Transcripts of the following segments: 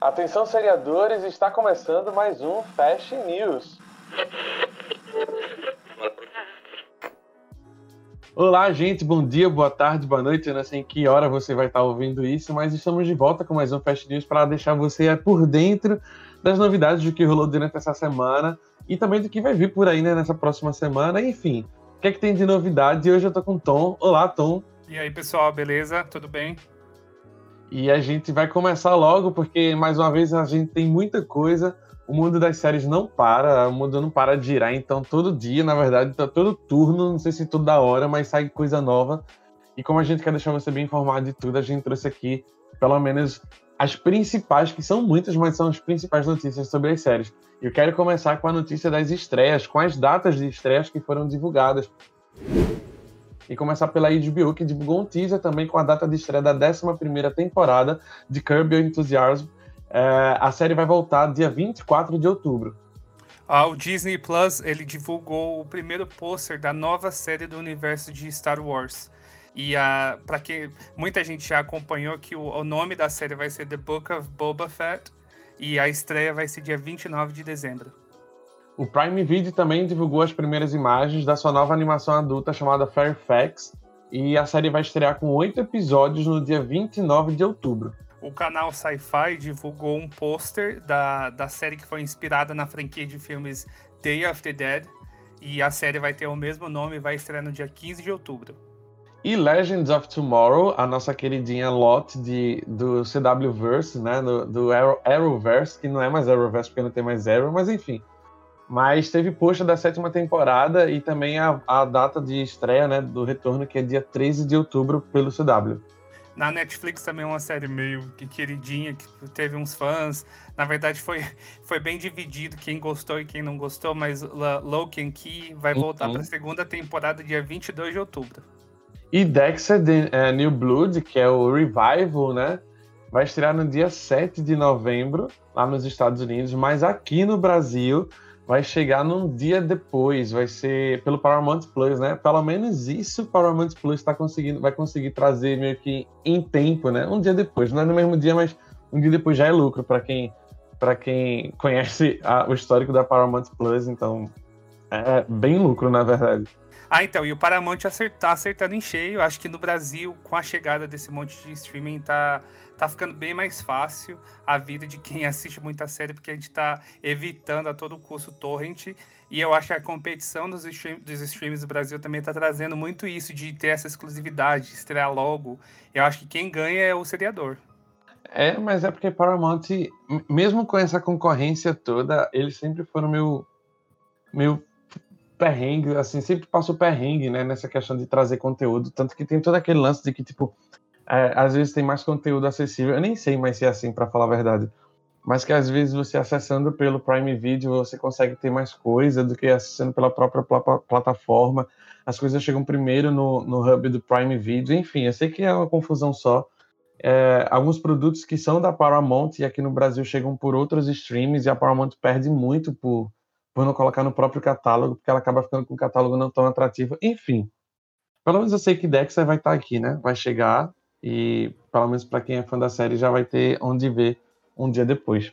Atenção, seriadores, está começando mais um Fast News. Olá, gente, bom dia, boa tarde, boa noite. Eu não sei em que hora você vai estar ouvindo isso, mas estamos de volta com mais um Fast News para deixar você por dentro das novidades do que rolou durante essa semana e também do que vai vir por aí né, nessa próxima semana. Enfim, o que é que tem de novidade? E hoje eu tô com o Tom. Olá, Tom. E aí, pessoal, beleza? Tudo bem? E a gente vai começar logo, porque mais uma vez a gente tem muita coisa. O mundo das séries não para, o mundo não para de girar, então todo dia, na verdade, tá todo turno, não sei se toda hora, mas sai coisa nova. E como a gente quer deixar você bem informado de tudo, a gente trouxe aqui pelo menos as principais, que são muitas, mas são as principais notícias sobre as séries. Eu quero começar com a notícia das estreias, com as datas de estreias que foram divulgadas e começar pela HBO, que divulgou um teaser também com a data de estreia da 11ª temporada de Curb Your Enthusiasm. É, a série vai voltar dia 24 de outubro. Ah, o Disney Plus ele divulgou o primeiro pôster da nova série do universo de Star Wars. E uh, para que muita gente já acompanhou que o, o, nome da série vai ser The Book of Boba Fett e a estreia vai ser dia 29 de dezembro. O Prime Video também divulgou as primeiras imagens da sua nova animação adulta chamada Fairfax, e a série vai estrear com oito episódios no dia 29 de outubro. O canal Sci-Fi divulgou um pôster da, da série que foi inspirada na franquia de filmes Day of the Dead, e a série vai ter o mesmo nome e vai estrear no dia 15 de outubro. E Legends of Tomorrow, a nossa queridinha Lot de, do CW-Verse, né, do, do Arrowverse, que não é mais Arrowverse porque não tem mais Arrow, mas enfim, mas teve post da sétima temporada e também a, a data de estreia né, do retorno, que é dia 13 de outubro pelo CW. Na Netflix também é uma série meio que queridinha, que teve uns fãs. Na verdade, foi, foi bem dividido quem gostou e quem não gostou, mas Loki and Key vai voltar uhum. para a segunda temporada dia 22 de outubro. E Dexter uh, New Blood, que é o revival, né? Vai estrear no dia 7 de novembro, lá nos Estados Unidos, mas aqui no Brasil vai chegar num dia depois, vai ser pelo Paramount Plus, né? Pelo menos isso o Paramount Plus tá conseguindo, vai conseguir trazer meio que em tempo, né? Um dia depois, não é no mesmo dia, mas um dia depois já é lucro para quem para quem conhece a, o histórico da Paramount Plus, então é bem lucro, na verdade. Ah, então, e o Paramount tá acertando em cheio. Acho que no Brasil, com a chegada desse monte de streaming, tá, tá ficando bem mais fácil a vida de quem assiste muita série, porque a gente tá evitando a todo custo torrent. E eu acho que a competição dos, stream, dos streams do Brasil também tá trazendo muito isso, de ter essa exclusividade, de estrear logo. Eu acho que quem ganha é o seriador. É, mas é porque Paramount, mesmo com essa concorrência toda, eles sempre foram meio, meio perrengue, assim, sempre passou perrengue, né, nessa questão de trazer conteúdo, tanto que tem todo aquele lance de que, tipo, é, às vezes tem mais conteúdo acessível, eu nem sei mais se é assim, para falar a verdade, mas que às vezes você acessando pelo Prime Video, você consegue ter mais coisa do que acessando pela própria pl plataforma, as coisas chegam primeiro no, no hub do Prime Video, enfim, eu sei que é uma confusão só, é, alguns produtos que são da Paramount e aqui no Brasil chegam por outros streams e a Paramount perde muito por por não colocar no próprio catálogo, porque ela acaba ficando com um catálogo não tão atrativo. Enfim, pelo menos eu sei que Dexter vai estar aqui, né? Vai chegar e, pelo menos para quem é fã da série, já vai ter onde ver um dia depois.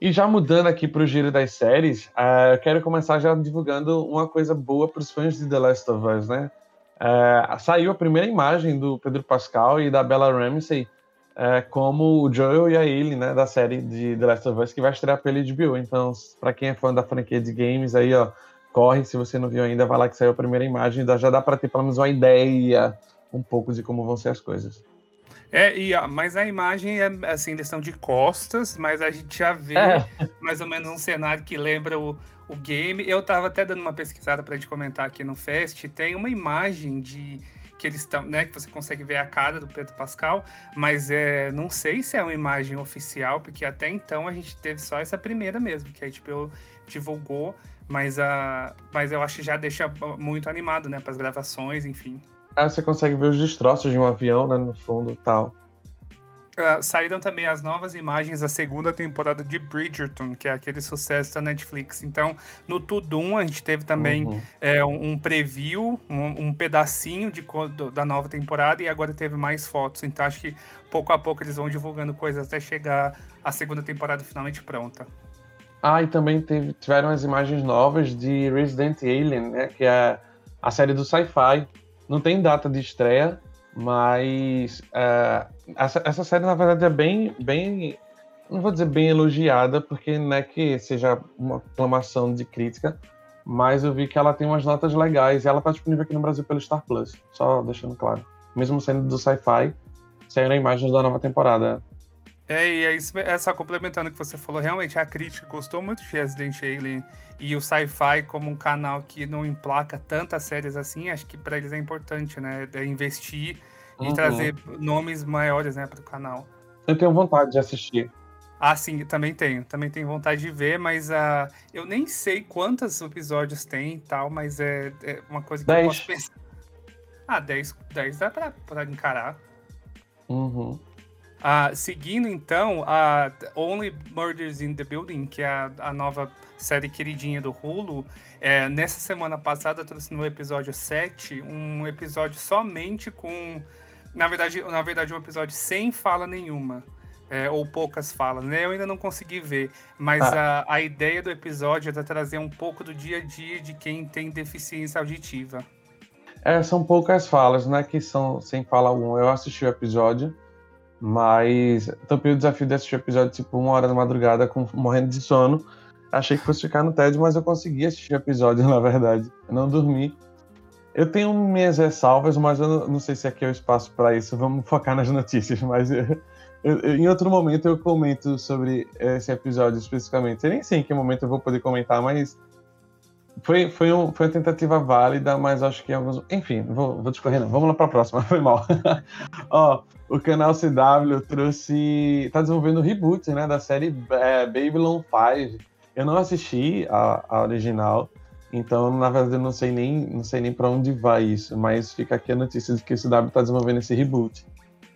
E já mudando aqui para o giro das séries, uh, eu quero começar já divulgando uma coisa boa para os fãs de The Last of Us, né? Uh, saiu a primeira imagem do Pedro Pascal e da Bella Ramsey é, como o Joel e a Ellie, né, da série de The Last of Us, que vai estrear pela HBO. Então, para quem é fã da franquia de games, aí, ó, corre, se você não viu ainda, vai lá que saiu a primeira imagem, já dá para ter pelo menos uma ideia um pouco de como vão ser as coisas. É, e, mas a imagem é assim, eles estão de costas, mas a gente já vê é. mais ou menos um cenário que lembra o, o game. Eu tava até dando uma pesquisada para gente comentar aqui no Fest, tem uma imagem de que eles estão, né, que você consegue ver a cara do Pedro Pascal, mas é, não sei se é uma imagem oficial, porque até então a gente teve só essa primeira mesmo, que a HBO divulgou, mas, a, mas eu acho que já deixa muito animado, né, para as gravações, enfim. Ah, você consegue ver os destroços de um avião, né, no fundo e tal. Uh, saíram também as novas imagens da segunda temporada de Bridgerton, que é aquele sucesso da Netflix. Então, no Tudum, a gente teve também uhum. é, um, um, preview, um, um pedacinho de, do, da nova temporada, e agora teve mais fotos. Então, acho que pouco a pouco eles vão divulgando coisas até chegar a segunda temporada finalmente pronta. Ah, e também teve, tiveram as imagens novas de Resident Alien, né? Que é a série do sci-fi. Não tem data de estreia, mas uh, essa, essa série, na verdade, é bem, bem. Não vou dizer bem elogiada, porque não é que seja uma aclamação de crítica, mas eu vi que ela tem umas notas legais e ela está disponível aqui no Brasil pelo Star Plus, só deixando claro. Mesmo sendo do sci-fi, saíram imagens da nova temporada. É, e é, isso, é só complementando o que você falou, realmente a crítica gostou muito de Resident Alien e o Sci-Fi como um canal que não emplaca tantas séries assim, acho que para eles é importante, né? É investir e uhum. trazer nomes maiores, né, para o canal. Eu tenho vontade de assistir. Ah, sim, também tenho. Também tenho vontade de ver, mas uh, eu nem sei quantos episódios tem e tal, mas é, é uma coisa que dez. eu posso pensar. Ah, 10, 10 dá pra, pra encarar. Uhum. Uh, seguindo então a Only Murders in the Building, que é a, a nova série queridinha do Hulu, é, nessa semana passada trouxe no episódio 7 um episódio somente com. Na verdade, na verdade, um episódio sem fala nenhuma. É, ou poucas falas, né? Eu ainda não consegui ver, mas ah. a, a ideia do episódio é trazer um pouco do dia a dia de quem tem deficiência auditiva. É, são poucas falas, não é que são sem fala alguma. Eu assisti o episódio, mas topei o desafio de assistir o episódio tipo uma hora da madrugada, com, morrendo de sono. Achei que fosse ficar no TED, mas eu consegui assistir o episódio, na verdade. Eu não dormi. Eu tenho minhas ressalvas, mas eu não, não sei se aqui é o espaço para isso. Vamos focar nas notícias, mas eu, eu, em outro momento eu comento sobre esse episódio especificamente. Eu nem sei em que momento eu vou poder comentar, mas foi, foi, um, foi uma tentativa válida, mas acho que alguns. Enfim, vou, vou discorrer, não. Vamos lá para a próxima, foi mal. Ó, o canal CW trouxe. tá desenvolvendo o reboot, né, da série é, Babylon 5. Eu não assisti a, a, original, então, na verdade, eu não sei nem, não sei nem para onde vai isso, mas fica aqui a notícia de que o CW tá desenvolvendo esse reboot.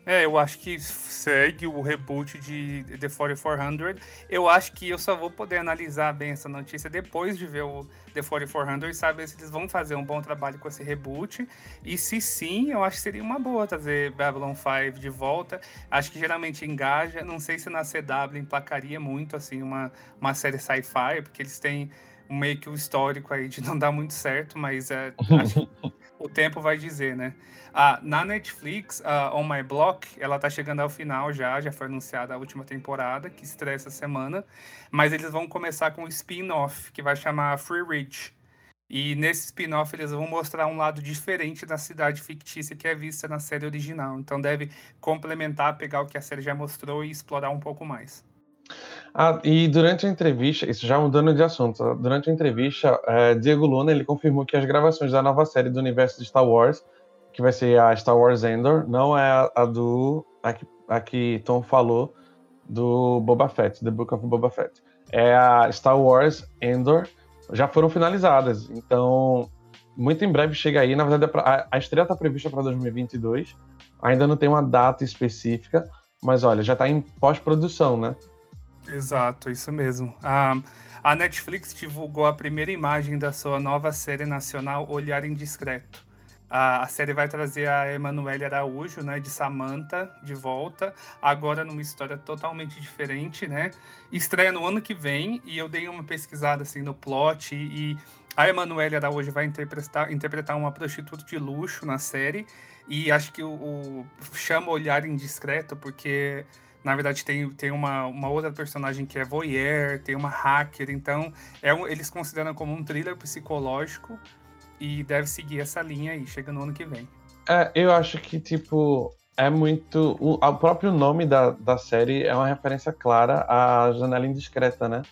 É, eu acho que segue o reboot de The 4400. Eu acho que eu só vou poder analisar bem essa notícia depois de ver o The 4400 e saber se eles vão fazer um bom trabalho com esse reboot. E se sim, eu acho que seria uma boa trazer Babylon 5 de volta. Acho que geralmente engaja. Não sei se na CW emplacaria muito assim uma, uma série sci-fi, porque eles têm meio que o histórico aí de não dar muito certo, mas é, acho que o tempo vai dizer, né? Ah, na Netflix, uh, On My Block, ela tá chegando ao final já, já foi anunciada a última temporada, que estreia essa semana, mas eles vão começar com um spin-off, que vai chamar Free Ridge. E nesse spin-off eles vão mostrar um lado diferente da cidade fictícia que é vista na série original. Então deve complementar, pegar o que a série já mostrou e explorar um pouco mais. Ah, e durante a entrevista, isso já mudando de assunto, durante a entrevista, é, Diego Luna ele confirmou que as gravações da nova série do universo de Star Wars que vai ser a Star Wars Endor, não é a, a do. A que, a que Tom falou do Boba Fett, The Book of Boba Fett. É a Star Wars Endor, já foram finalizadas. Então, muito em breve chega aí. Na verdade, a, a estreia está prevista para 2022. Ainda não tem uma data específica, mas olha, já está em pós-produção, né? Exato, isso mesmo. A, a Netflix divulgou a primeira imagem da sua nova série nacional Olhar Indiscreto. A, a série vai trazer a Emanuele Araújo, né, de Samantha, de volta, agora numa história totalmente diferente, né? Estreia no ano que vem e eu dei uma pesquisada assim no plot e, a Emanuele Araújo vai interpretar, interpretar uma prostituta de luxo na série e acho que o, o chama olhar indiscreto porque na verdade tem, tem uma, uma outra personagem que é voyeur, tem uma hacker, então é um, eles consideram como um thriller psicológico e deve seguir essa linha aí, chega no ano que vem. É, eu acho que, tipo, é muito. O, o próprio nome da, da série é uma referência clara à Janela Indiscreta, né?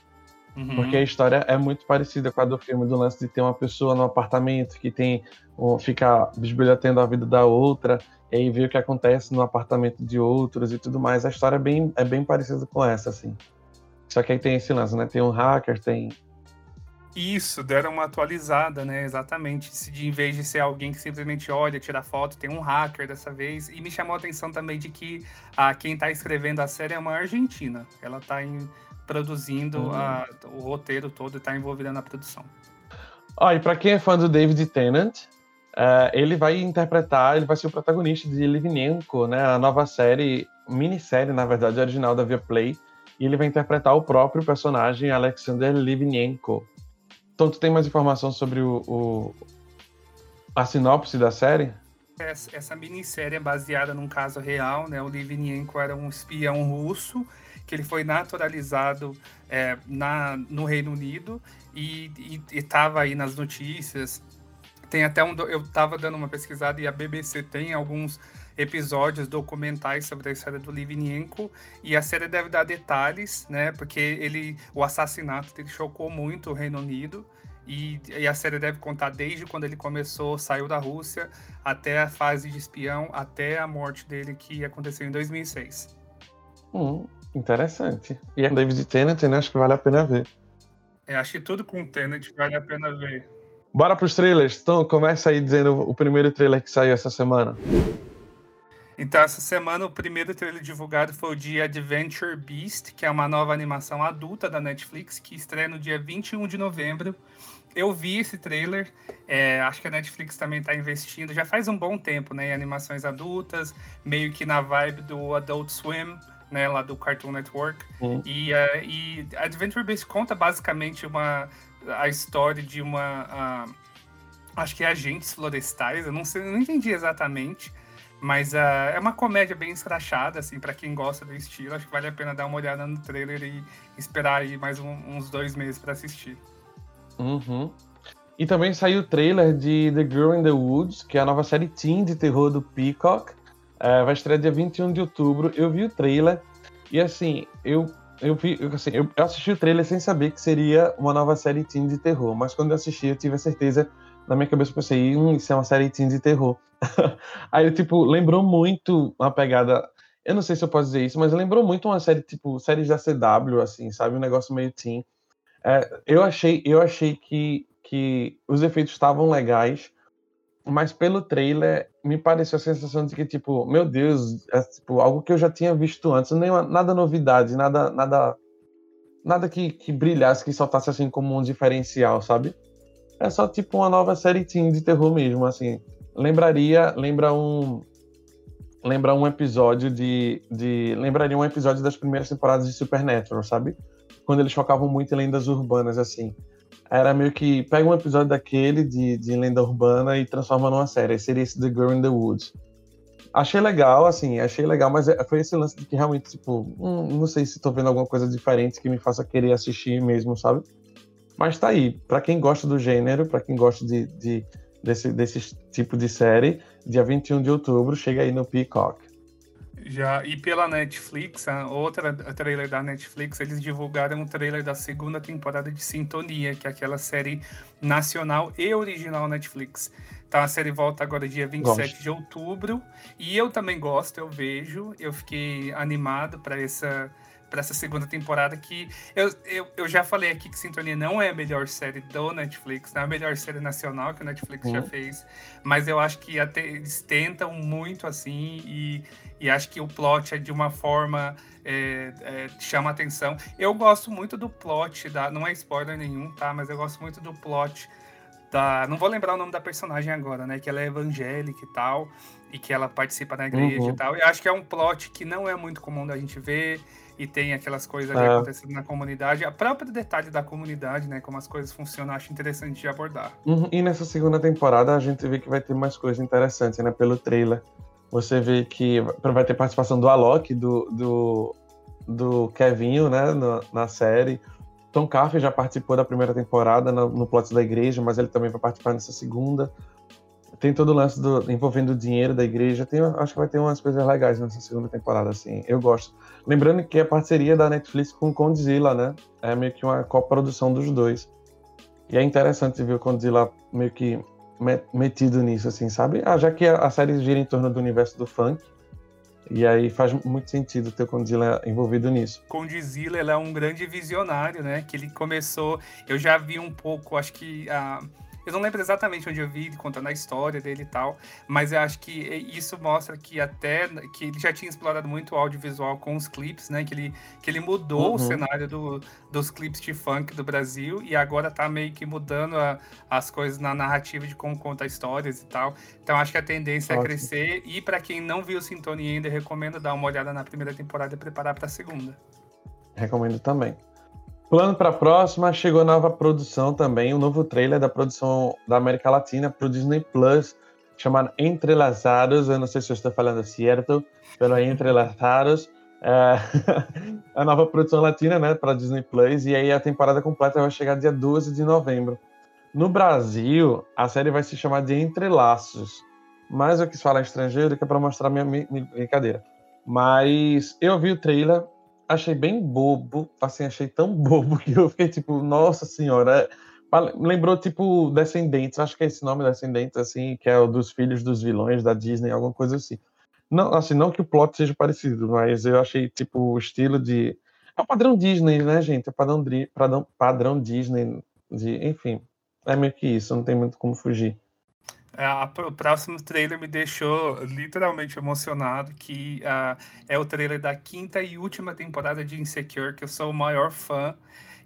Uhum. Porque a história é muito parecida com a do filme, do lance de ter uma pessoa no apartamento que tem. fica bisbilhotando a vida da outra, e aí vê o que acontece no apartamento de outros e tudo mais. A história é bem, é bem parecida com essa, assim. Só que aí tem esse lance, né? Tem um hacker, tem Isso, deram uma atualizada, né? Exatamente. De, em vez de ser alguém que simplesmente olha, tira foto, tem um hacker dessa vez. E me chamou a atenção também de que a, quem está escrevendo a série é uma argentina. Ela está produzindo uhum. a, o roteiro todo e está envolvida na produção. Ó, e para quem é fã do David Tennant, uh, ele vai interpretar, ele vai ser o protagonista de Livnenko, né? A nova série, minissérie, na verdade, original da Viaplay. E ele vai interpretar o próprio personagem, Alexander Livnenko. Então, tu tem mais informação sobre o, o a sinopse da série? Essa, essa, minissérie é baseada num caso real, né? O Livnenko era um espião russo que ele foi naturalizado é, na, no Reino Unido e estava aí nas notícias. Tem até um. Eu estava dando uma pesquisada e a BBC tem alguns episódios documentais sobre a história do Livnenko e a série deve dar detalhes, né? Porque ele, o assassinato dele chocou muito o Reino Unido e, e, a série deve contar desde quando ele começou, saiu da Rússia, até a fase de espião, até a morte dele que aconteceu em 2006. Hum, interessante. E a David Tennant, né? Acho que vale a pena ver. É, acho que tudo com Tennant vale a pena ver. Bora pros trailers. Então, começa aí dizendo o primeiro trailer que saiu essa semana. Então, essa semana, o primeiro trailer divulgado foi o de Adventure Beast, que é uma nova animação adulta da Netflix, que estreia no dia 21 de novembro. Eu vi esse trailer, é, acho que a Netflix também está investindo, já faz um bom tempo, né, em animações adultas, meio que na vibe do Adult Swim, né, lá do Cartoon Network. Uhum. E, uh, e Adventure Beast conta basicamente uma, a história de uma... Uh, acho que é agentes florestais, eu não sei, não entendi exatamente, mas uh, é uma comédia bem escrachada, assim, para quem gosta do estilo. Acho que vale a pena dar uma olhada no trailer e esperar aí mais um, uns dois meses para assistir. Uhum. E também saiu o trailer de The Girl in the Woods, que é a nova série teen de terror do Peacock. Uh, vai estrear dia 21 de outubro. Eu vi o trailer e, assim, eu, eu, vi, assim, eu assisti o trailer sem saber que seria uma nova série teen de terror. Mas quando eu assisti, eu tive a certeza na minha cabeça eu pensei, hum, isso é uma série teen de terror. Aí, tipo, lembrou muito uma pegada. Eu não sei se eu posso dizer isso, mas lembrou muito uma série, tipo, séries da CW, assim, sabe? Um negócio meio teen. É, eu achei, eu achei que, que os efeitos estavam legais, mas pelo trailer me pareceu a sensação de que, tipo, meu Deus, é tipo, algo que eu já tinha visto antes, nem nada novidade, nada, nada, nada que, que brilhasse, que soltasse assim como um diferencial, sabe? É só tipo uma nova série teen de terror mesmo, assim. Lembraria, lembra um lembra um episódio de, de lembraria um episódio das primeiras temporadas de Supernatural, sabe? Quando eles focavam muito em lendas urbanas assim. Era meio que pega um episódio daquele de, de lenda urbana e transforma numa série. Seria esse The Girl in the Woods. Achei legal, assim, achei legal, mas é, foi esse lance de que realmente, tipo, hum, não sei se tô vendo alguma coisa diferente que me faça querer assistir mesmo, sabe? Mas tá aí, para quem gosta do gênero, para quem gosta de, de, desse, desse tipo de série, dia 21 de outubro chega aí no Peacock. Já, e pela Netflix, a outra trailer da Netflix, eles divulgaram o trailer da segunda temporada de Sintonia, que é aquela série nacional e original Netflix. Então a série volta agora dia 27 gosto. de outubro. E eu também gosto, eu vejo. Eu fiquei animado para essa para essa segunda temporada que eu, eu, eu já falei aqui que Sintonia não é a melhor série do Netflix, não é a melhor série nacional que o Netflix uhum. já fez, mas eu acho que até eles tentam muito assim e, e acho que o plot é de uma forma é, é, chama atenção. Eu gosto muito do plot da, não é spoiler nenhum, tá? Mas eu gosto muito do plot da, não vou lembrar o nome da personagem agora, né? Que ela é evangélica e tal e que ela participa da igreja uhum. e tal. Eu acho que é um plot que não é muito comum da gente ver e tem aquelas coisas é. acontecendo na comunidade. A própria detalhe da comunidade, né? Como as coisas funcionam, acho interessante de abordar. Uhum. E nessa segunda temporada a gente vê que vai ter mais coisas interessantes, né? Pelo trailer. Você vê que vai ter participação do Alok, do, do, do Kevinho, né? No, na série. Tom Carfer já participou da primeira temporada no, no plot da igreja, mas ele também vai participar nessa segunda tem todo o lance do, envolvendo o dinheiro da igreja. Tem, acho que vai ter umas coisas legais nessa segunda temporada, assim. Eu gosto. Lembrando que é parceria da Netflix com Condzilla, né? É meio que uma coprodução dos dois. E é interessante ver o Condzilla meio que metido nisso, assim, sabe? Ah, já que a série gira em torno do universo do funk, E aí faz muito sentido ter o Condzilla envolvido nisso. Condzilla ele é um grande visionário, né? Que ele começou. Eu já vi um pouco, acho que a. Eu não lembro exatamente onde eu vi ele contando a história dele e tal, mas eu acho que isso mostra que até que ele já tinha explorado muito o audiovisual com os clipes, né? Que ele, que ele mudou uhum. o cenário do, dos clipes de funk do Brasil e agora tá meio que mudando a, as coisas na narrativa de como conta histórias e tal. Então acho que a tendência Ótimo. é crescer e para quem não viu Sintonia ainda, recomendo dar uma olhada na primeira temporada e preparar para a segunda. Recomendo também. Plano para a próxima, chegou nova produção também, um novo trailer da produção da América Latina para o Disney Plus, chamado Entrelazados. Eu não sei se eu estou falando certo, pelo Entrelazados. É a nova produção latina, né, para Disney Plus, e aí a temporada completa vai chegar dia 12 de novembro. No Brasil, a série vai se chamar de Entrelaços, mas eu quis falar estrangeiro que é para mostrar minha, minha brincadeira. Mas eu vi o trailer, achei bem bobo, assim, achei tão bobo que eu fiquei tipo, nossa senhora. Lembrou, tipo, Descendentes, acho que é esse nome, Descendentes, assim, que é o dos filhos dos vilões da Disney, alguma coisa assim. Não, assim, não que o plot seja parecido, mas eu achei, tipo, o estilo de. É o padrão Disney, né, gente? É o padrão, padrão, padrão Disney, de, enfim. É meio que isso, não tem muito como fugir. É, o próximo trailer me deixou literalmente emocionado, que uh, é o trailer da quinta e última temporada de Insecure, que eu sou o maior fã,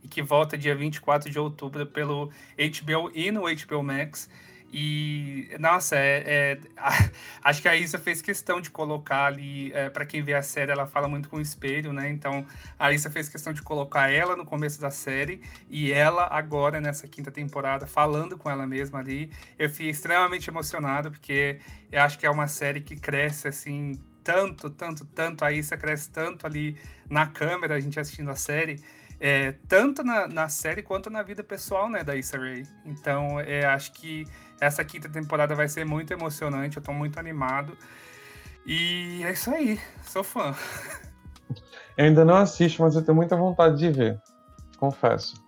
e que volta dia 24 de outubro pelo HBO e no HBO Max. E, nossa, é, é, acho que a Isa fez questão de colocar ali, é, para quem vê a série, ela fala muito com o espelho, né? Então, a Isa fez questão de colocar ela no começo da série e ela agora nessa quinta temporada, falando com ela mesma ali. Eu fiquei extremamente emocionado, porque eu acho que é uma série que cresce, assim, tanto, tanto, tanto. A Isa cresce tanto ali na câmera, a gente assistindo a série. É, tanto na, na série quanto na vida pessoal, né, da Issa Rae. Então, é, acho que essa quinta temporada vai ser muito emocionante, eu tô muito animado. E é isso aí, sou fã. Eu ainda não assisto, mas eu tenho muita vontade de ver, confesso.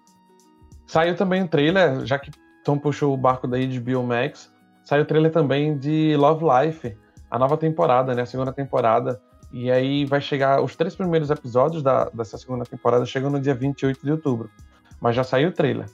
Saiu também o trailer, já que Tom puxou o barco daí de Biomax, saiu o trailer também de Love Life, a nova temporada, né, a segunda temporada. E aí vai chegar, os três primeiros episódios da, dessa segunda temporada chegam no dia 28 de outubro. Mas já saiu o trailer.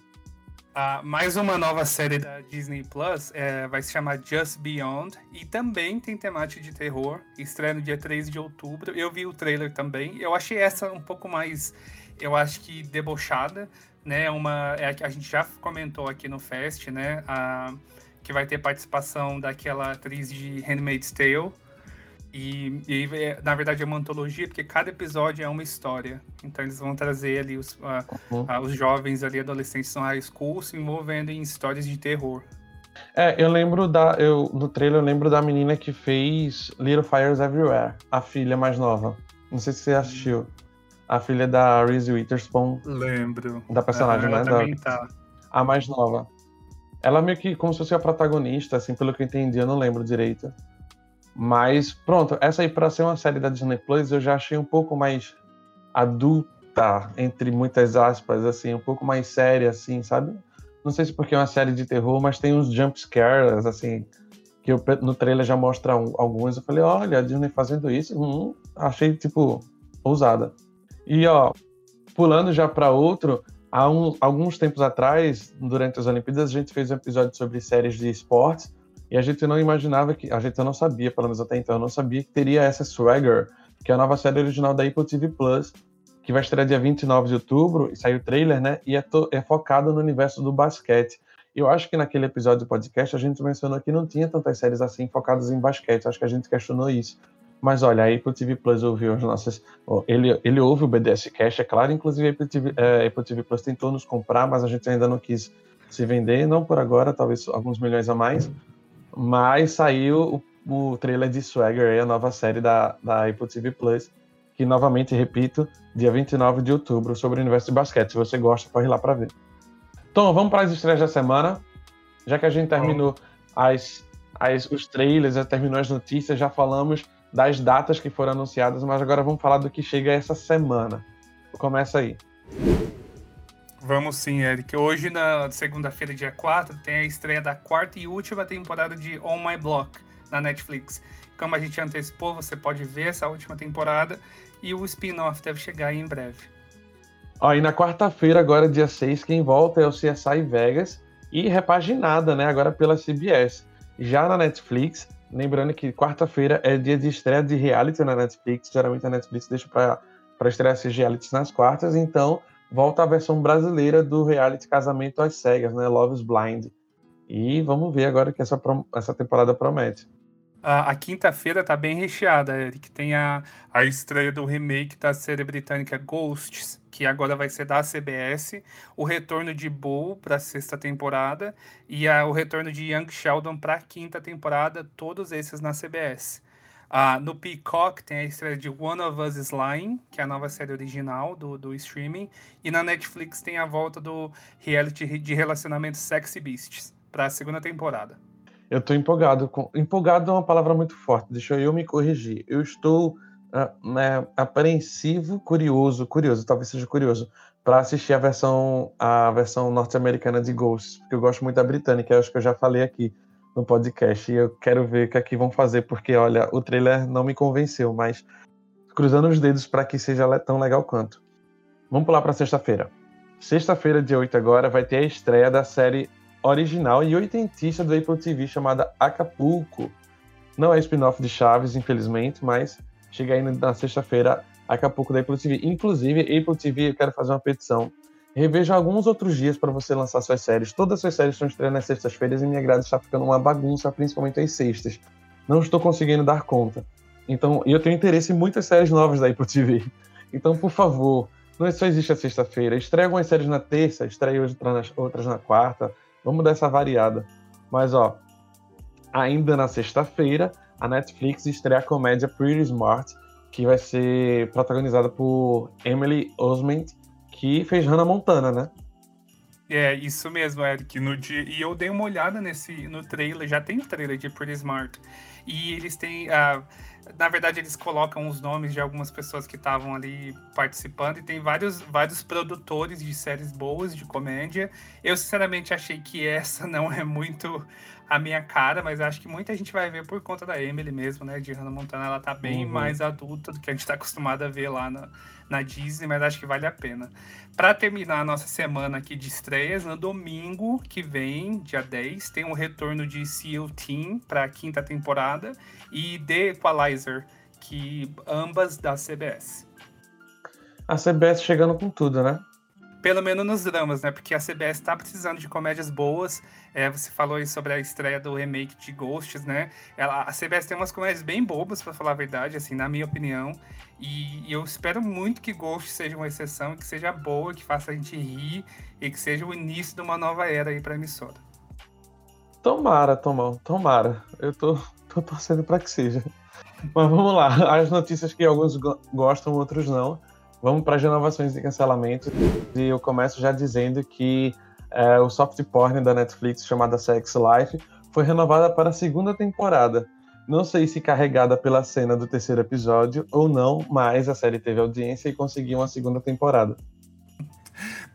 Mais uma nova série da Disney Plus é, vai se chamar Just Beyond e também tem temática de terror. Estreia no dia 3 de outubro. Eu vi o trailer também. Eu achei essa um pouco mais, eu acho que debochada, né? Uma, é, a gente já comentou aqui no Fest, né? Uh, que vai ter participação daquela atriz de Handmaid's Tale. E, e, é, na verdade é uma antologia, porque cada episódio é uma história. Então eles vão trazer ali os, uh, uh, os jovens ali, adolescentes no high school, se envolvendo em histórias de terror. É, eu lembro da. Eu, no trailer eu lembro da menina que fez Little Fires Everywhere, a filha mais nova. Não sei se você assistiu. A filha da Reese Witherspoon. Lembro. Da personagem, né? Também da, tá. A mais nova. Ela meio que como se fosse a protagonista, assim, pelo que eu entendi, eu não lembro direito. Mas pronto, essa aí para ser uma série da Disney Plus eu já achei um pouco mais adulta, entre muitas aspas, assim, um pouco mais séria, assim, sabe? Não sei se porque é uma série de terror, mas tem uns jump scares, assim, que eu, no trailer já mostra um, alguns. Eu falei, olha, a Disney fazendo isso, hum, achei, tipo, ousada. E, ó, pulando já para outro, há um, alguns tempos atrás, durante as Olimpíadas, a gente fez um episódio sobre séries de esportes e a gente não imaginava que, a gente não sabia, pelo menos até então, não sabia que teria essa Swagger, que é a nova série original da Apple TV Plus, que vai estrear dia 29 de outubro, e saiu o trailer, né? E é, to, é focado no universo do basquete. Eu acho que naquele episódio do podcast a gente mencionou que não tinha tantas séries assim focadas em basquete. Acho que a gente questionou isso. Mas olha, a Apple TV Plus ouviu as nossas. Ele, ele ouve o BDS Cash, é claro. Inclusive, a Apple TV, é, Apple TV Plus tentou nos comprar, mas a gente ainda não quis se vender. Não por agora, talvez alguns milhões a mais. Mas saiu o, o trailer de Swagger, a nova série da, da Apple TV Plus, que novamente, repito, dia 29 de outubro, sobre o universo de basquete. Se você gosta, ir lá para ver. Então, vamos para as estreias da semana. Já que a gente terminou as, as, os trailers, já terminou as notícias, já falamos das datas que foram anunciadas, mas agora vamos falar do que chega essa semana. Começa aí. Vamos sim, Eric. Hoje, na segunda-feira, dia 4, tem a estreia da quarta e última temporada de On My Block na Netflix. como a gente antecipou, você pode ver essa última temporada e o spin-off deve chegar em breve. Ó, e na quarta-feira, agora dia 6, quem volta é o CSI Vegas e repaginada, né, agora pela CBS. Já na Netflix, lembrando que quarta-feira é dia de estreia de reality na Netflix, geralmente a Netflix deixa para estrear esses realities nas quartas, então volta a versão brasileira do reality Casamento às Cegas, né, Love is Blind. E vamos ver agora que essa, essa temporada promete. A, a quinta-feira tá bem recheada, Eric. Tem a, a estreia do remake da série britânica Ghosts, que agora vai ser da CBS, o retorno de Bo para sexta temporada e a, o retorno de Young Sheldon para quinta temporada, todos esses na CBS. Ah, no Peacock tem a estreia de One of Us is Lying, que é a nova série original do, do streaming, e na Netflix tem a volta do reality de relacionamento Sexy Beasts para a segunda temporada. Eu estou empolgado. Com... Empolgado é uma palavra muito forte, deixa eu me corrigir. Eu estou uh, né, apreensivo, curioso, curioso, talvez seja curioso, para assistir a versão, a versão norte-americana de Ghosts, porque eu gosto muito da britânica, acho que eu já falei aqui no podcast, e eu quero ver o que aqui vão fazer, porque, olha, o trailer não me convenceu, mas cruzando os dedos para que seja tão legal quanto. Vamos pular para sexta-feira. Sexta-feira, dia 8 agora, vai ter a estreia da série original e oitentista do Apple TV chamada Acapulco. Não é spin-off de Chaves, infelizmente, mas chega aí na sexta-feira Acapulco da Apple TV. Inclusive, Apple TV, eu quero fazer uma petição. Reveja alguns outros dias para você lançar suas séries. Todas as suas séries estão estreando nas sextas-feiras e minha grade está ficando uma bagunça, principalmente às sextas. Não estou conseguindo dar conta. Então, eu tenho interesse em muitas séries novas da Apple TV. Então, por favor, não só existe a sexta-feira. Estreia algumas séries na terça, estreia outras na quarta. Vamos dar essa variada. Mas, ó, ainda na sexta-feira, a Netflix estreia a comédia Pretty Smart, que vai ser protagonizada por Emily Osment, que fez Hannah Montana, né? É, isso mesmo, Eric. No dia... E eu dei uma olhada nesse no trailer, já tem trailer de Pretty Smart. E eles têm. Uh, na verdade, eles colocam os nomes de algumas pessoas que estavam ali participando, e tem vários, vários produtores de séries boas de comédia. Eu, sinceramente, achei que essa não é muito a minha cara, mas acho que muita gente vai ver por conta da Emily mesmo, né? De Hannah Montana. Ela tá bem uhum. mais adulta do que a gente tá acostumado a ver lá na, na Disney, mas acho que vale a pena. Para terminar a nossa semana aqui de estreias, no domingo que vem, dia 10, tem um retorno de Seal Team para a quinta temporada e The Equalizer, que ambas da CBS. A CBS chegando com tudo, né? Pelo menos nos dramas, né? Porque a CBS tá precisando de comédias boas. É, você falou aí sobre a estreia do remake de Ghosts, né? Ela, a CBS tem umas comédias bem bobas, para falar a verdade, assim, na minha opinião. E, e, eu espero muito que Ghost seja uma exceção, que seja boa, que faça a gente rir e que seja o início de uma nova era aí pra emissora. Tomara, Tomão, tomara. Eu tô, tô torcendo para que seja. Mas vamos lá, as notícias que alguns gostam, outros não. Vamos para as renovações e cancelamento. E eu começo já dizendo que é, o soft porn da Netflix, chamada Sex Life, foi renovada para a segunda temporada. Não sei se carregada pela cena do terceiro episódio ou não, mas a série teve audiência e conseguiu uma segunda temporada.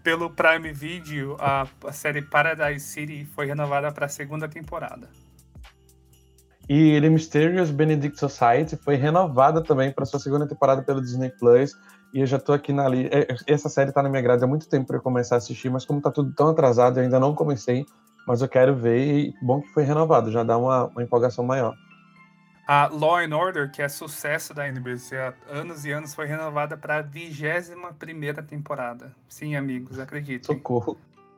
Pelo Prime Video, a, a série Paradise City foi renovada para a segunda temporada. E The Mysterious Benedict Society foi renovada também para sua segunda temporada pelo Disney Plus e eu já tô aqui na lista. É, essa série tá na minha grade há muito tempo para eu começar a assistir, mas como tá tudo tão atrasado, eu ainda não comecei, mas eu quero ver e bom que foi renovado, já dá uma, uma empolgação maior. A Law and Order, que é sucesso da NBC há anos e anos, foi renovada para a 21 primeira temporada. Sim, amigos, acreditem. Socorro.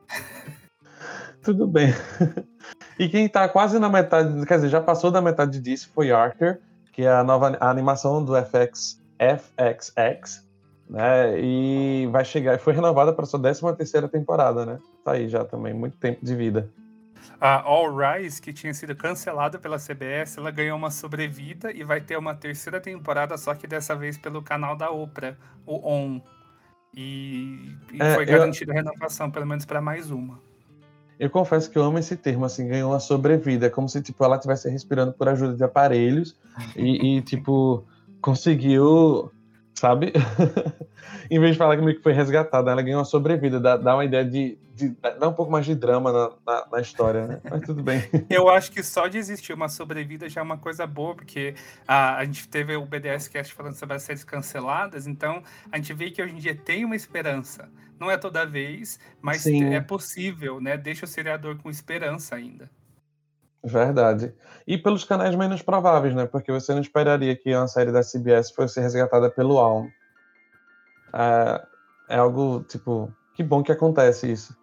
Tudo bem. E quem tá quase na metade, quer dizer, já passou da metade disso foi Archer, que é a nova a animação do FX FXX, né? E vai chegar, foi renovada para sua 13 terceira temporada, né? Tá aí já também, muito tempo de vida. A All Rise, que tinha sido cancelada pela CBS, ela ganhou uma sobrevida e vai ter uma terceira temporada, só que dessa vez pelo canal da Oprah, o ON. E, e é, foi garantida eu... a renovação, pelo menos para mais uma. Eu confesso que eu amo esse termo, assim, ganhou uma sobrevida, é como se tipo ela estivesse respirando por ajuda de aparelhos e, e tipo conseguiu sabe? em vez de falar que foi resgatada, ela ganhou uma sobrevida, dá, dá uma ideia de, de, dá um pouco mais de drama na, na, na, história, né? Mas tudo bem. Eu acho que só de existir uma sobrevida já é uma coisa boa, porque a, a gente teve o BDS Cast falando sobre as séries canceladas, então a gente vê que hoje em dia tem uma esperança. Não é toda vez, mas Sim. é possível, né? Deixa o seriador com esperança ainda. Verdade. E pelos canais menos prováveis, né? Porque você não esperaria que uma série da CBS fosse resgatada pelo Alm. É, é algo, tipo, que bom que acontece isso.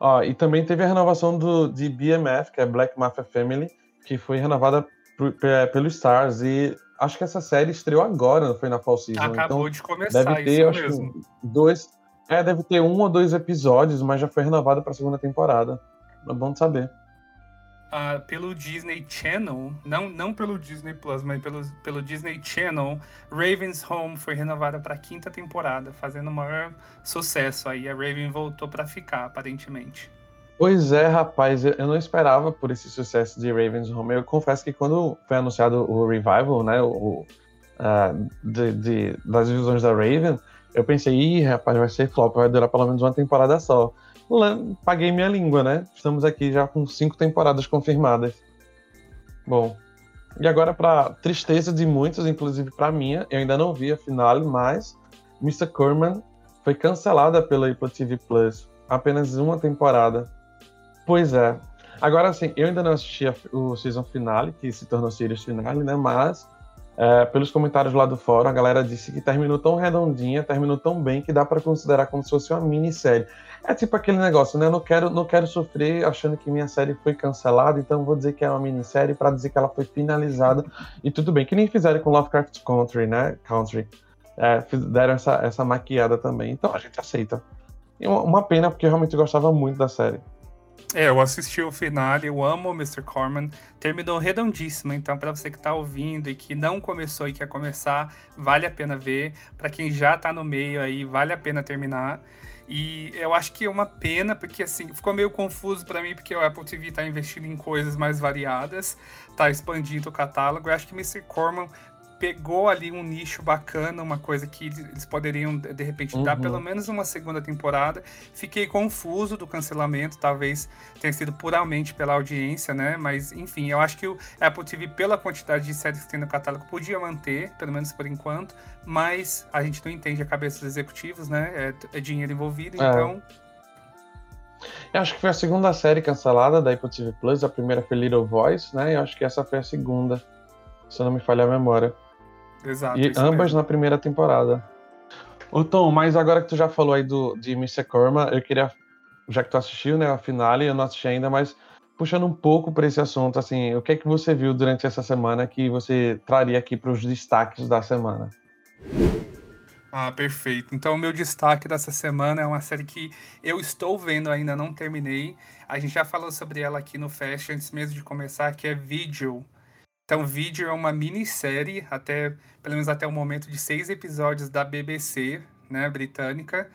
Ó, e também teve a renovação do, de BMF, que é Black Mafia Family, que foi renovada por, pelo Stars. E acho que essa série estreou agora, não foi na Fall Season. Acabou então, de começar, deve ter, isso acho, mesmo. Dois, é, deve ter um ou dois episódios, mas já foi renovada para a segunda temporada. É bom de saber uh, pelo Disney Channel, não, não pelo Disney Plus, mas pelo, pelo Disney Channel, Raven's Home foi renovada para quinta temporada, fazendo o maior sucesso aí. A Raven voltou para ficar, aparentemente. Pois é, rapaz, eu não esperava por esse sucesso de Raven's Home. Eu confesso que quando foi anunciado o revival, né, o, uh, de, de, das visões da Raven, eu pensei, ih, rapaz, vai ser flop, vai durar pelo menos uma temporada só paguei minha língua, né? Estamos aqui já com cinco temporadas confirmadas. Bom, e agora, para tristeza de muitos, inclusive para minha, eu ainda não vi a finale, mas Mr. Corman foi cancelada pela Apple TV Plus. Apenas uma temporada. Pois é. Agora, assim, eu ainda não assisti o season finale, que se tornou series finale, né? Mas, é, pelos comentários lá do fórum, a galera disse que terminou tão redondinha, terminou tão bem, que dá para considerar como se fosse uma minissérie. É tipo aquele negócio, né? Eu não quero, não quero sofrer achando que minha série foi cancelada, então vou dizer que é uma minissérie para dizer que ela foi finalizada e tudo bem. Que nem fizeram com Lovecraft Country, né? Country. É, deram essa, essa maquiada também. Então a gente aceita. E uma pena, porque eu realmente gostava muito da série. É, eu assisti o final, eu amo o Mr. Corman. Terminou redondíssima, então para você que tá ouvindo e que não começou e quer começar, vale a pena ver. Para quem já tá no meio aí, vale a pena terminar. E eu acho que é uma pena, porque assim, ficou meio confuso para mim, porque o Apple TV tá investindo em coisas mais variadas, tá expandindo o catálogo. Eu acho que Mr. Corman pegou ali um nicho bacana, uma coisa que eles poderiam, de repente, uhum. dar pelo menos uma segunda temporada. Fiquei confuso do cancelamento, talvez tenha sido puramente pela audiência, né? Mas, enfim, eu acho que o Apple TV, pela quantidade de séries que tem no catálogo, podia manter, pelo menos por enquanto, mas a gente não entende a cabeça dos executivos, né? É, é dinheiro envolvido, é. então. Eu acho que foi a segunda série cancelada da Apple TV Plus, a primeira foi Little Voice, né? Eu acho que essa foi a segunda, se não me falha a memória. Exato. E ambas mesmo. na primeira temporada. Ô Tom, mas agora que tu já falou aí do, de Mr. Korma, eu queria, já que tu assistiu, né, a finale, eu não assisti ainda, mas puxando um pouco para esse assunto, assim, o que é que você viu durante essa semana que você traria aqui para os destaques da semana? Ah, perfeito. Então, o meu destaque dessa semana é uma série que eu estou vendo, ainda não terminei. A gente já falou sobre ela aqui no Fast antes mesmo de começar, que é Vigil. Então, Vídeo é uma minissérie, até, pelo menos até o momento, de seis episódios da BBC, né, britânica.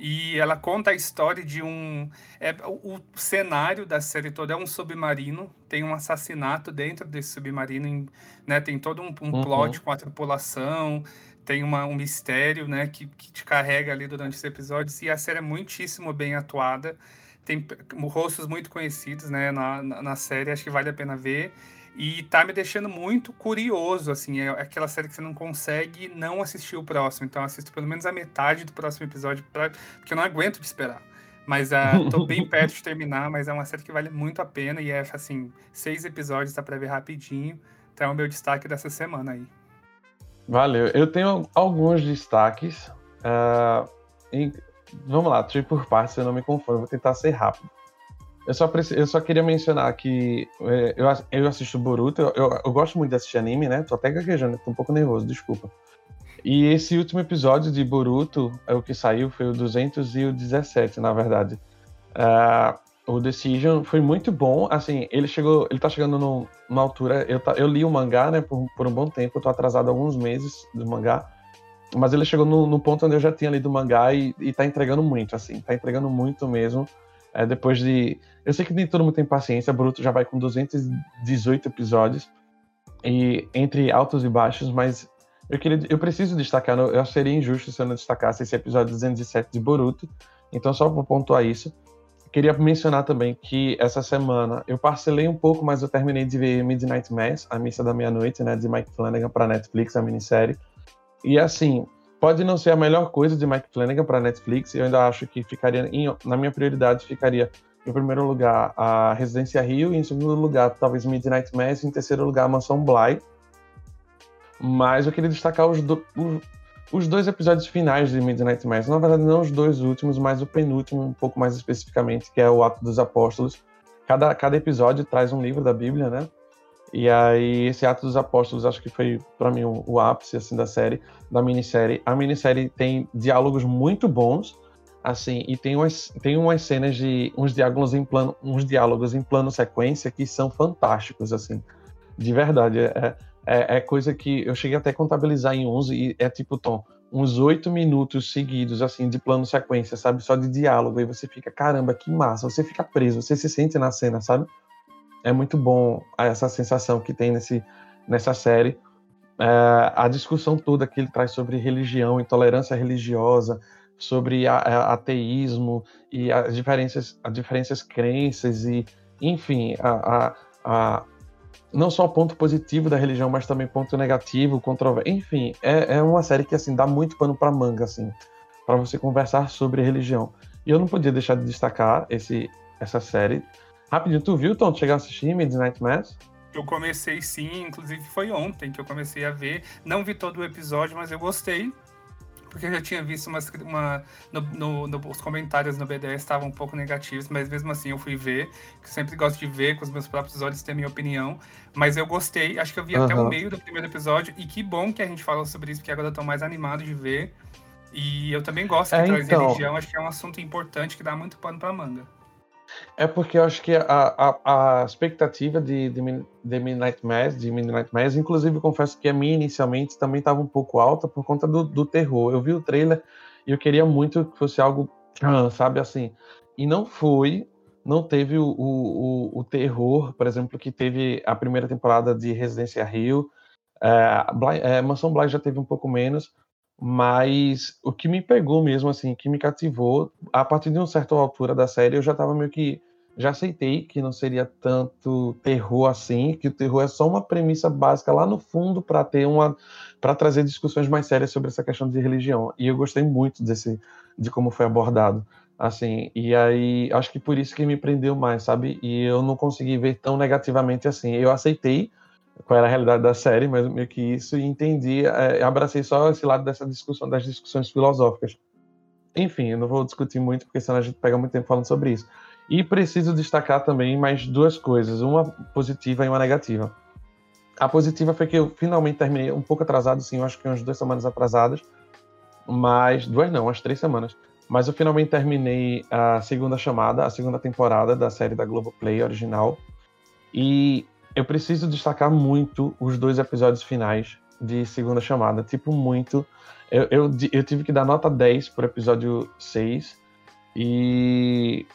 E ela conta a história de um. É, o, o cenário da série toda é um submarino, tem um assassinato dentro desse submarino, em, né, tem todo um, um uhum. plot com a tripulação, tem uma, um mistério né, que, que te carrega ali durante os episódios, e a série é muitíssimo bem atuada. Tem rostos muito conhecidos né, na, na, na série, acho que vale a pena ver. E tá me deixando muito curioso, assim, é aquela série que você não consegue não assistir o próximo. Então assisto pelo menos a metade do próximo episódio, pra, porque eu não aguento de esperar. Mas uh, tô bem perto de terminar, mas é uma série que vale muito a pena e é, assim, seis episódios, dá pra ver rapidinho. Então é o meu destaque dessa semana aí. Valeu. Eu tenho alguns destaques. Uh, e, vamos lá, ir por partes, se eu não me confundo. Vou tentar ser rápido. Eu só, eu só queria mencionar que é, eu, eu assisto Boruto, eu, eu, eu, gosto muito de assistir anime, né? Tô até gaguejando, tô um pouco nervoso, desculpa. E esse último episódio de Boruto, é o que saiu, foi o 217, na verdade. Uh, o Decision foi muito bom, assim, ele chegou, ele tá chegando numa altura, eu, tá, eu li o mangá, né, por, por um bom tempo, eu tô atrasado alguns meses do mangá, mas ele chegou no, no ponto onde eu já tinha lido o mangá e, e tá entregando muito, assim, tá entregando muito mesmo. É, depois de. Eu sei que nem todo mundo tem paciência, Bruto já vai com 218 episódios, e entre altos e baixos, mas eu, queria, eu preciso destacar, eu seria injusto se eu não destacasse esse episódio 207 de Boruto, então só para pontuar isso. Queria mencionar também que essa semana eu parcelei um pouco, mas eu terminei de ver Midnight Mass, a missa da meia-noite, né, de Mike Flanagan para Netflix, a minissérie. E assim, pode não ser a melhor coisa de Mike Flanagan para Netflix, eu ainda acho que ficaria em, na minha prioridade ficaria em primeiro lugar a Residência Rio, em segundo lugar talvez Midnight Mass, em terceiro lugar a Mansão Bly. Mas eu queria destacar os, do, os, os dois episódios finais de Midnight Mass. Na verdade, não os dois últimos, mas o penúltimo, um pouco mais especificamente, que é o Ato dos Apóstolos. Cada, cada episódio traz um livro da Bíblia, né? E aí, esse Ato dos Apóstolos, acho que foi, para mim, o, o, ápice, assim, da série, da minissérie. A minissérie tem diálogos muito bons, assim, e tem umas, tem umas cenas de... uns diálogos em plano, uns diálogos em plano sequência que são fantásticos, assim. De verdade, é, é, é, coisa que eu cheguei até a contabilizar em 11 e é tipo, Tom, uns oito minutos seguidos, assim, de plano sequência, sabe? Só de diálogo. E você fica, caramba, que massa. Você fica preso, você se sente na cena, sabe? É muito bom essa sensação que tem nesse, nessa série. É, a discussão toda que ele traz sobre religião, intolerância religiosa, sobre a, a, ateísmo e as diferenças, as diferenças crenças e, enfim, a, a não só ponto positivo da religião, mas também ponto negativo, controverso. Enfim, é, é uma série que assim dá muito pano para manga, assim, para você conversar sobre religião. E eu não podia deixar de destacar esse, essa série. Rapidinho, tu viu, Tom? Chegar a assistir Midnight Mass? Eu comecei sim, inclusive foi ontem que eu comecei a ver. Não vi todo o episódio, mas eu gostei porque eu já tinha visto umas, uma. No, no, no, os comentários no BDS estavam um pouco negativos, mas mesmo assim eu fui ver, que sempre gosto de ver com os meus próprios olhos ter minha opinião. Mas eu gostei, acho que eu vi uhum. até o meio do primeiro episódio, e que bom que a gente falou sobre isso, porque agora eu tô mais animado de ver. E eu também gosto que é, traz então... religião, acho que é um assunto importante que dá muito pano pra manga. É porque eu acho que a, a, a expectativa de, de, de, Midnight Mass, de Midnight Mass, inclusive confesso que a minha inicialmente também estava um pouco alta por conta do, do, terror. Eu vi o trailer e eu queria muito que fosse algo, sabe assim, e não foi, não teve o, o, o terror, por exemplo, que teve a primeira temporada de Residência Rio. É, Bly, é, Mansão Bly já teve um pouco menos, mas o que me pegou mesmo, assim, que me cativou, a partir de uma certa altura da série, eu já tava meio que. Já aceitei que não seria tanto terror assim, que o terror é só uma premissa básica lá no fundo para ter uma. para trazer discussões mais sérias sobre essa questão de religião. E eu gostei muito desse. de como foi abordado. Assim, e aí acho que por isso que me prendeu mais, sabe? E eu não consegui ver tão negativamente assim. Eu aceitei qual era a realidade da série, mas meio que isso, e entendi, é, abracei só esse lado dessa discussão, das discussões filosóficas. Enfim, eu não vou discutir muito, porque senão a gente pega muito tempo falando sobre isso. E preciso destacar também mais duas coisas, uma positiva e uma negativa. A positiva foi que eu finalmente terminei um pouco atrasado, sim, eu acho que umas duas semanas atrasadas, mas duas não, umas três semanas. Mas eu finalmente terminei a segunda chamada, a segunda temporada da série da Globoplay original. E eu preciso destacar muito os dois episódios finais de Segunda Chamada. Tipo, muito. Eu, eu, eu tive que dar nota 10 pro episódio 6. E.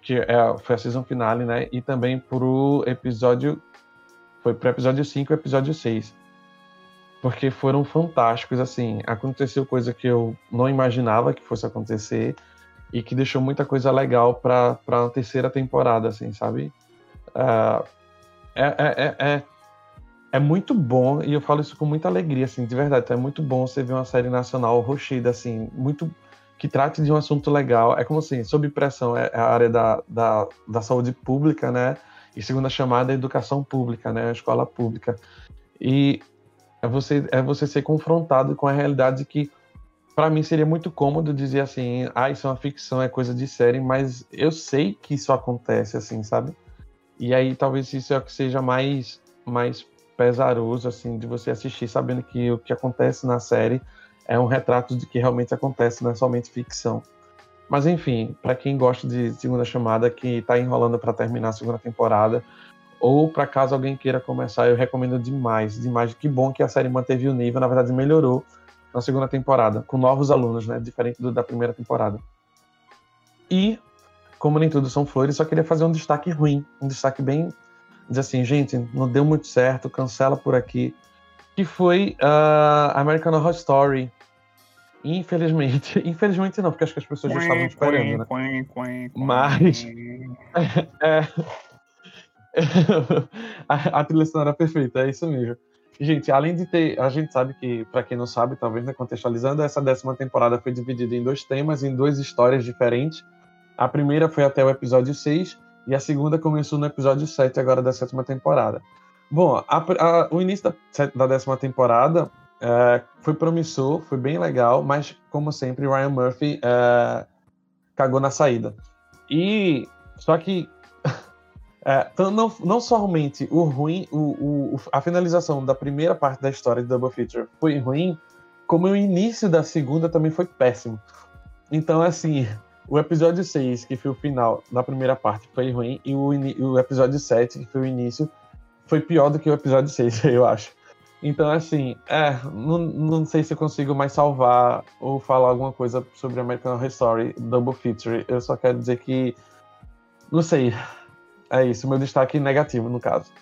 Que é, foi a season finale, né? E também pro episódio. Foi pro episódio 5 e episódio 6. Porque foram fantásticos, assim. Aconteceu coisa que eu não imaginava que fosse acontecer. E que deixou muita coisa legal pra, pra terceira temporada, assim, sabe? Uh, é, é, é, é, é, muito bom, e eu falo isso com muita alegria, assim, de verdade. É muito bom você ver uma série nacional roxida, assim, muito. que trate de um assunto legal. É como assim, sob pressão é a área da, da, da saúde pública, né? E segunda chamada é educação pública, né? A escola pública. E é você, é você ser confrontado com a realidade que, para mim, seria muito cômodo dizer assim: ah, isso é uma ficção, é coisa de série, mas eu sei que isso acontece, assim, sabe? E aí talvez isso é o que seja mais, mais pesaroso, assim, de você assistir sabendo que o que acontece na série é um retrato de que realmente acontece, não é somente ficção. Mas enfim, para quem gosta de segunda chamada, que está enrolando para terminar a segunda temporada, ou para caso alguém queira começar, eu recomendo demais, demais. Que bom que a série manteve o nível, na verdade melhorou na segunda temporada, com novos alunos, né, diferente do da primeira temporada. E como nem tudo são flores, só queria fazer um destaque ruim, um destaque bem. Dizer assim, gente, não deu muito certo, cancela por aqui. que foi uh, American Horror Story. Infelizmente, infelizmente não, porque acho que as pessoas já estavam esperando, né? Mas é, a, a trilha sonora é perfeita, é isso mesmo. Gente, além de ter, a gente sabe que, para quem não sabe, talvez né, contextualizando, essa décima temporada foi dividida em dois temas, em duas histórias diferentes. A primeira foi até o episódio 6 e a segunda começou no episódio 7 agora da sétima temporada. Bom, a, a, o início da, da décima temporada é, foi promissor, foi bem legal, mas como sempre, Ryan Murphy é, cagou na saída. E só que é, não, não somente o ruim, o, o, a finalização da primeira parte da história de Double Feature foi ruim, como o início da segunda também foi péssimo. Então, assim, o episódio 6, que foi o final da primeira parte, foi ruim, e o, o episódio 7, que foi o início, foi pior do que o episódio 6, eu acho. Então, assim, é, não, não sei se eu consigo mais salvar ou falar alguma coisa sobre American Horror Story Double Feature. Eu só quero dizer que, não sei, é isso, meu destaque negativo, no caso.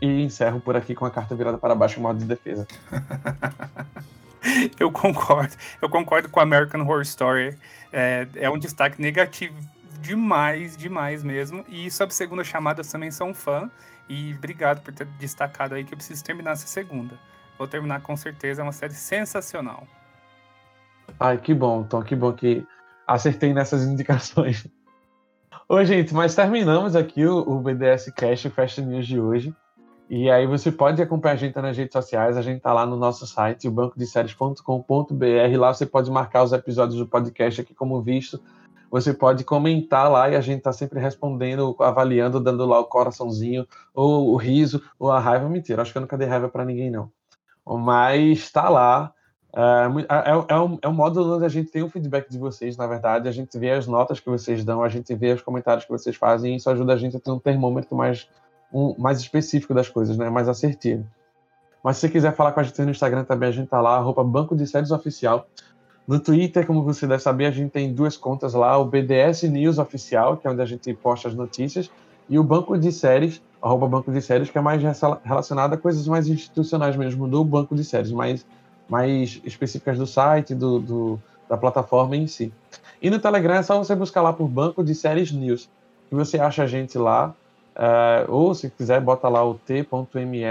E encerro por aqui com a carta virada para baixo, modo de defesa. eu concordo. Eu concordo com American Horror Story. É, é um destaque negativo demais, demais mesmo. E sobre segunda chamada, eu também sou um fã. E obrigado por ter destacado aí que eu preciso terminar essa segunda. Vou terminar com certeza, é uma série sensacional. Ai, que bom, Tom, que bom que acertei nessas indicações. Oi, gente, mas terminamos aqui o, o BDS Cash, Fast News de hoje. E aí você pode acompanhar a gente nas redes sociais, a gente está lá no nosso site, o bancodeséries.com.br. Lá você pode marcar os episódios do podcast aqui como visto. Você pode comentar lá e a gente está sempre respondendo, avaliando, dando lá o coraçãozinho, ou o riso, ou a raiva. Mentira, acho que eu nunca dei raiva para ninguém, não. Mas está lá. É, é, é, um, é um modo onde a gente tem um feedback de vocês, na verdade, a gente vê as notas que vocês dão, a gente vê os comentários que vocês fazem, isso ajuda a gente a ter um termômetro mais, um, mais específico das coisas, né? mais assertivo. Mas se você quiser falar com a gente no Instagram também, a gente tá lá, arroba Banco de Séries Oficial. No Twitter, como você deve saber, a gente tem duas contas lá, o BDS News Oficial, que é onde a gente posta as notícias, e o Banco de Séries, arroba Banco de Séries, que é mais relacionado a coisas mais institucionais mesmo do Banco de Séries, mais mais específicas do site, do, do, da plataforma em si. E no Telegram é só você buscar lá por Banco de Séries News, que você acha a gente lá, uh, ou se quiser, bota lá o t.me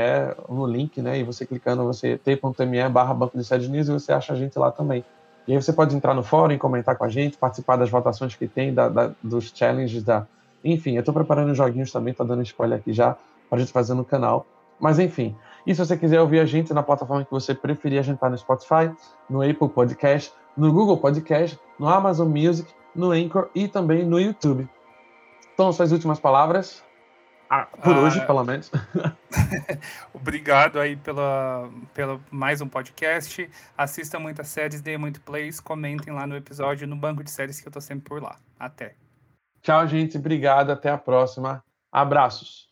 no link, né, e você clicando, você t.me barra Banco de Séries News, e você acha a gente lá também. E aí você pode entrar no fórum, comentar com a gente, participar das votações que tem, da, da, dos challenges, da... enfim, eu estou preparando joguinhos também, estou dando spoiler aqui já, para gente fazer no canal. Mas enfim, e se você quiser ouvir a gente na plataforma que você preferir, a gente está no Spotify, no Apple Podcast, no Google Podcast, no Amazon Music, no Anchor e também no YouTube. Então, suas últimas palavras. Ah, por ah, hoje, pelo menos. Obrigado aí pela, pela mais um podcast. Assista muitas séries, dê muito plays, comentem lá no episódio no banco de séries que eu tô sempre por lá. Até. Tchau, gente. Obrigado. Até a próxima. Abraços.